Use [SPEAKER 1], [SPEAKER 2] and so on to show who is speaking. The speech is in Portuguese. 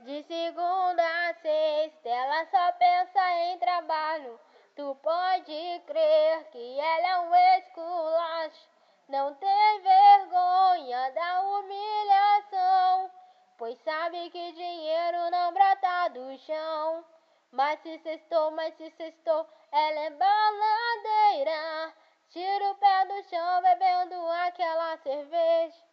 [SPEAKER 1] De segunda a sexta, ela só pensa em trabalho. Tu pode crer que ela é um esculacho. Não tem vergonha da humilhação, pois sabe que dinheiro não brota do chão. Mas se cestou, mas se cestou, ela é baladeira. Tira o pé do chão bebendo aquela cerveja.